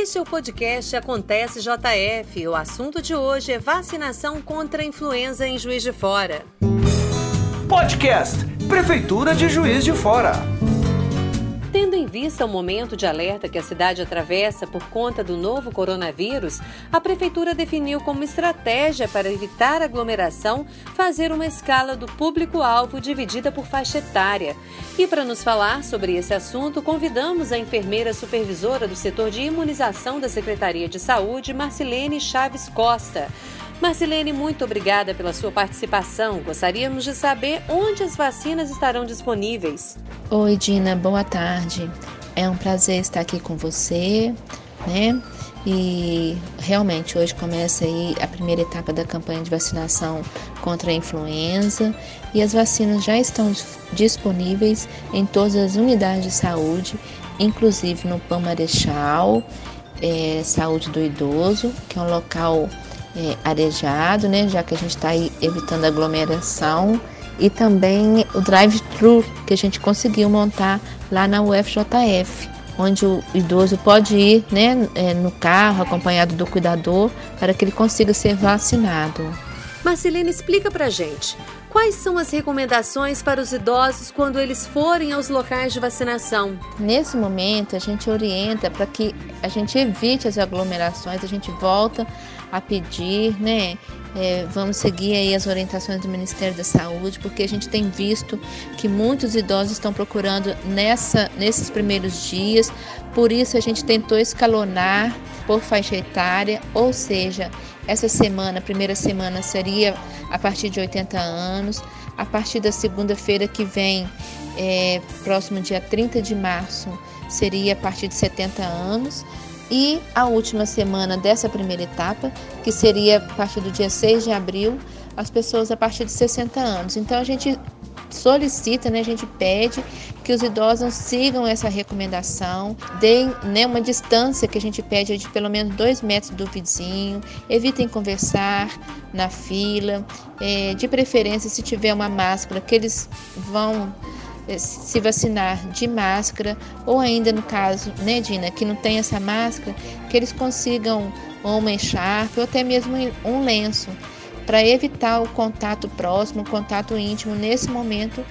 Este é o podcast Acontece JF. O assunto de hoje é vacinação contra a influenza em Juiz de Fora. Podcast Prefeitura de Juiz de Fora. Tendo em vista o momento de alerta que a cidade atravessa por conta do novo coronavírus, a Prefeitura definiu como estratégia para evitar aglomeração fazer uma escala do público-alvo dividida por faixa etária. E para nos falar sobre esse assunto, convidamos a enfermeira supervisora do setor de imunização da Secretaria de Saúde, Marcilene Chaves Costa. Marcilene, muito obrigada pela sua participação. Gostaríamos de saber onde as vacinas estarão disponíveis. Oi, Dina, boa tarde. É um prazer estar aqui com você, né? E realmente hoje começa aí a primeira etapa da campanha de vacinação contra a influenza e as vacinas já estão disponíveis em todas as unidades de saúde, inclusive no PAN Marechal, é, Saúde do Idoso, que é um local é, arejado, né, já que a gente está evitando aglomeração, e também o drive-thru que a gente conseguiu montar lá na UFJF, onde o idoso pode ir né, é, no carro acompanhado do cuidador para que ele consiga ser vacinado. Marcelina, explica pra gente. Quais são as recomendações para os idosos quando eles forem aos locais de vacinação? Nesse momento, a gente orienta para que a gente evite as aglomerações, a gente volta a pedir, né? É, vamos seguir aí as orientações do Ministério da Saúde, porque a gente tem visto que muitos idosos estão procurando nessa, nesses primeiros dias, por isso a gente tentou escalonar por faixa etária, ou seja, essa semana, primeira semana seria a partir de 80 anos, a partir da segunda-feira que vem, é, próximo dia 30 de março, seria a partir de 70 anos e a última semana dessa primeira etapa, que seria a partir do dia 6 de abril, as pessoas a partir de 60 anos. Então a gente solicita, né, a gente pede que os idosos sigam essa recomendação, deem né, uma distância que a gente pede de pelo menos dois metros do vizinho, evitem conversar na fila, é, de preferência se tiver uma máscara que eles vão se vacinar de máscara, ou ainda no caso, né, Dina, que não tem essa máscara, que eles consigam uma encharpe ou até mesmo um lenço, para evitar o contato próximo, o contato íntimo nesse momento,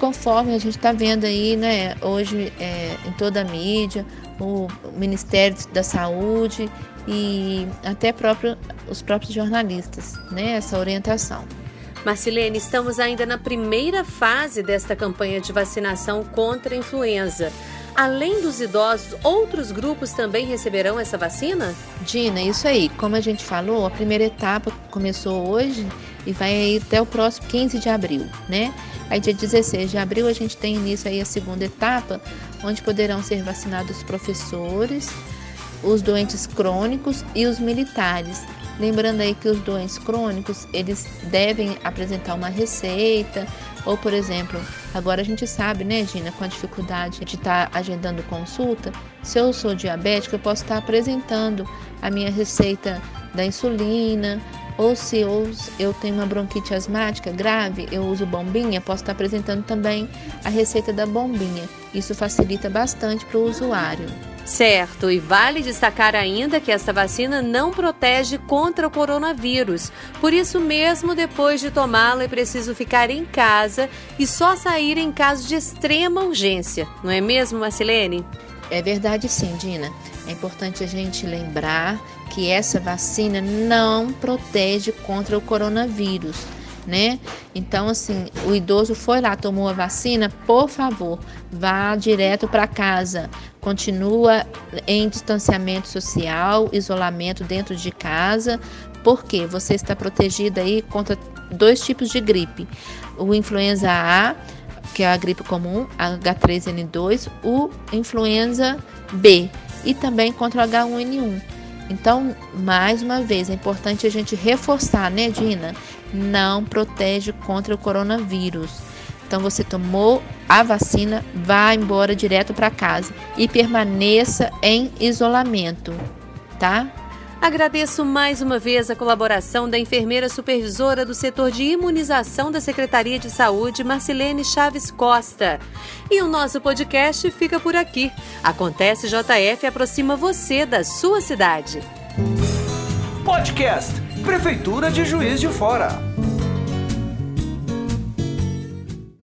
conforme a gente está vendo aí, né, hoje é, em toda a mídia, o Ministério da Saúde e até próprio, os próprios jornalistas, né, essa orientação. Marcilene, estamos ainda na primeira fase desta campanha de vacinação contra a influenza. Além dos idosos, outros grupos também receberão essa vacina? Dina, isso aí. Como a gente falou, a primeira etapa começou hoje e vai até o próximo 15 de abril, né? Aí dia 16 de abril a gente tem início aí a segunda etapa, onde poderão ser vacinados os professores, os doentes crônicos e os militares. Lembrando aí que os doentes crônicos, eles devem apresentar uma receita, ou por exemplo, agora a gente sabe, né, Gina, com a dificuldade de estar tá agendando consulta, se eu sou diabética, eu posso estar tá apresentando a minha receita da insulina, ou se eu, eu tenho uma bronquite asmática grave, eu uso bombinha, posso estar tá apresentando também a receita da bombinha. Isso facilita bastante para o usuário. Certo, e vale destacar ainda que esta vacina não protege contra o coronavírus. Por isso mesmo, depois de tomá-la, é preciso ficar em casa e só sair em caso de extrema urgência. Não é mesmo, Marcelene? É verdade sim, Dina. É importante a gente lembrar que essa vacina não protege contra o coronavírus né? Então, assim, o idoso foi lá, tomou a vacina, por favor, vá direto para casa. Continua em distanciamento social, isolamento dentro de casa, porque você está protegido aí contra dois tipos de gripe: o influenza A, que é a gripe comum, H3N2, o influenza B e também contra o H1N1. Então, mais uma vez, é importante a gente reforçar, né, Dina? Não protege contra o coronavírus. Então, você tomou a vacina, vá embora direto para casa e permaneça em isolamento, tá? Agradeço mais uma vez a colaboração da enfermeira supervisora do setor de imunização da Secretaria de Saúde, Marcilene Chaves Costa. E o nosso podcast fica por aqui. Acontece JF aproxima você da sua cidade. Podcast Prefeitura de Juiz de Fora.